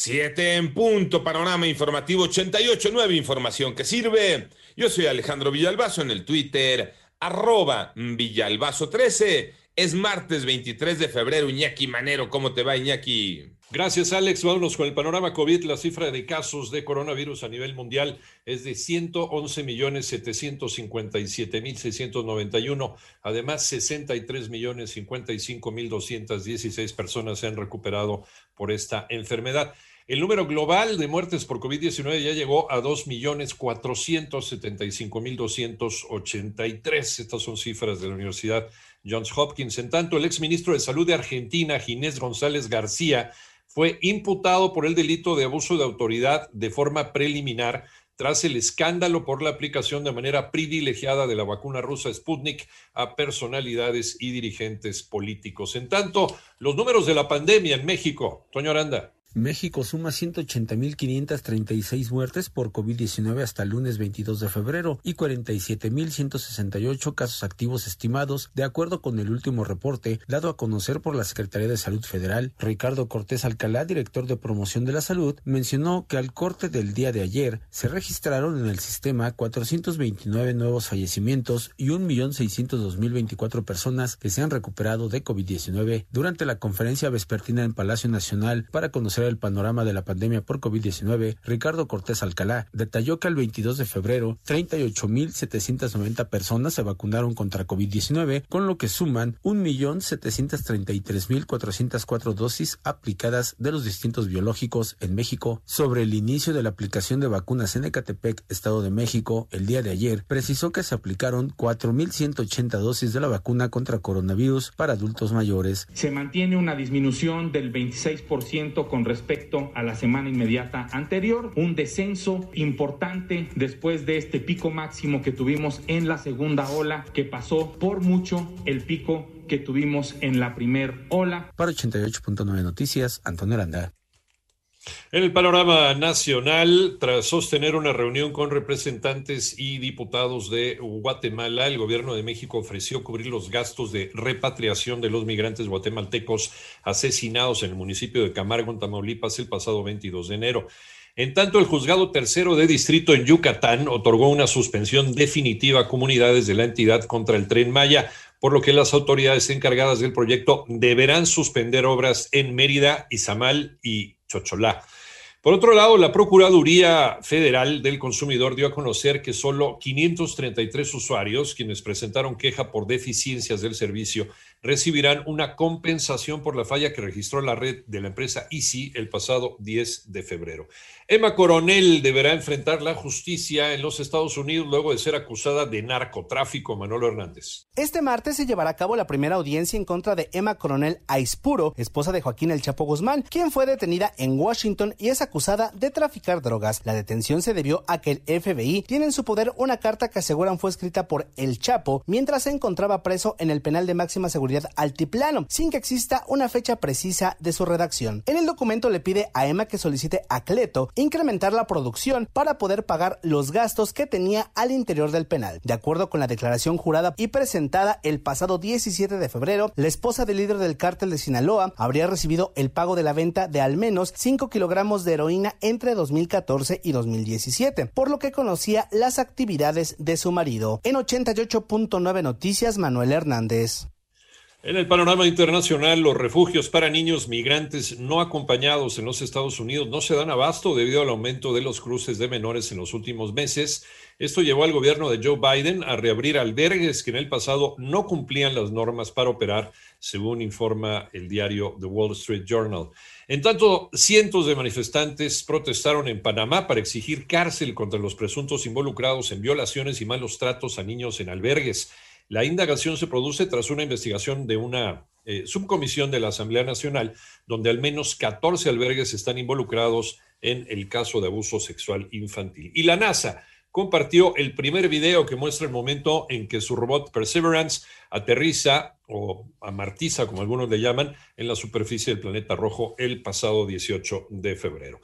Siete en punto, panorama informativo 88, nueva información que sirve. Yo soy Alejandro Villalbazo en el Twitter, arroba Villalbazo13. Es martes 23 de febrero, Iñaki Manero. ¿Cómo te va, Iñaki? Gracias, Alex. Vámonos con el panorama COVID. La cifra de casos de coronavirus a nivel mundial es de 111 millones 757 mil 691. Además, 63 millones 55 mil 216 personas se han recuperado por esta enfermedad. El número global de muertes por COVID-19 ya llegó a 2.475.283. Estas son cifras de la Universidad Johns Hopkins. En tanto, el exministro de Salud de Argentina, Ginés González García, fue imputado por el delito de abuso de autoridad de forma preliminar tras el escándalo por la aplicación de manera privilegiada de la vacuna rusa Sputnik a personalidades y dirigentes políticos. En tanto, los números de la pandemia en México. Toño Aranda. México suma 180.536 muertes por COVID-19 hasta el lunes 22 de febrero y 47.168 casos activos estimados, de acuerdo con el último reporte dado a conocer por la Secretaría de Salud Federal. Ricardo Cortés Alcalá, director de promoción de la salud, mencionó que al corte del día de ayer se registraron en el sistema 429 nuevos fallecimientos y 1.602.024 personas que se han recuperado de COVID-19 durante la conferencia vespertina en Palacio Nacional para conocer el panorama de la pandemia por COVID-19, Ricardo Cortés Alcalá detalló que el 22 de febrero 38.790 personas se vacunaron contra COVID-19, con lo que suman 1.733.404 dosis aplicadas de los distintos biológicos en México. Sobre el inicio de la aplicación de vacunas en Ecatepec, Estado de México, el día de ayer, precisó que se aplicaron 4.180 dosis de la vacuna contra coronavirus para adultos mayores. Se mantiene una disminución del 26% con respecto a la semana inmediata anterior, un descenso importante después de este pico máximo que tuvimos en la segunda ola, que pasó por mucho el pico que tuvimos en la primer ola. Para 88.9 Noticias, Antonio Aranda. En el panorama nacional, tras sostener una reunión con representantes y diputados de Guatemala, el gobierno de México ofreció cubrir los gastos de repatriación de los migrantes guatemaltecos asesinados en el municipio de Camargo, en Tamaulipas, el pasado 22 de enero. En tanto, el juzgado tercero de distrito en Yucatán otorgó una suspensión definitiva a comunidades de la entidad contra el tren Maya, por lo que las autoridades encargadas del proyecto deberán suspender obras en Mérida, Izamal y Chocholá. Por otro lado, la Procuraduría Federal del Consumidor dio a conocer que solo 533 usuarios, quienes presentaron queja por deficiencias del servicio, recibirán una compensación por la falla que registró la red de la empresa Easy el pasado 10 de febrero. Emma Coronel deberá enfrentar la justicia en los Estados Unidos luego de ser acusada de narcotráfico. Manolo Hernández. Este martes se llevará a cabo la primera audiencia en contra de Emma Coronel Aispuro, esposa de Joaquín El Chapo Guzmán, quien fue detenida en Washington y es acusada de traficar drogas. La detención se debió a que el FBI tiene en su poder una carta que aseguran fue escrita por El Chapo mientras se encontraba preso en el penal de máxima altiplano, sin que exista una fecha precisa de su redacción. En el documento le pide a Emma que solicite a Cleto incrementar la producción para poder pagar los gastos que tenía al interior del penal. De acuerdo con la declaración jurada y presentada el pasado 17 de febrero, la esposa del líder del cártel de Sinaloa habría recibido el pago de la venta de al menos 5 kilogramos de heroína entre 2014 y 2017, por lo que conocía las actividades de su marido. En 88.9 Noticias, Manuel Hernández. En el panorama internacional, los refugios para niños migrantes no acompañados en los Estados Unidos no se dan abasto debido al aumento de los cruces de menores en los últimos meses. Esto llevó al gobierno de Joe Biden a reabrir albergues que en el pasado no cumplían las normas para operar, según informa el diario The Wall Street Journal. En tanto, cientos de manifestantes protestaron en Panamá para exigir cárcel contra los presuntos involucrados en violaciones y malos tratos a niños en albergues. La indagación se produce tras una investigación de una eh, subcomisión de la Asamblea Nacional, donde al menos 14 albergues están involucrados en el caso de abuso sexual infantil. Y la NASA compartió el primer video que muestra el momento en que su robot Perseverance aterriza o amartiza, como algunos le llaman, en la superficie del planeta rojo el pasado 18 de febrero.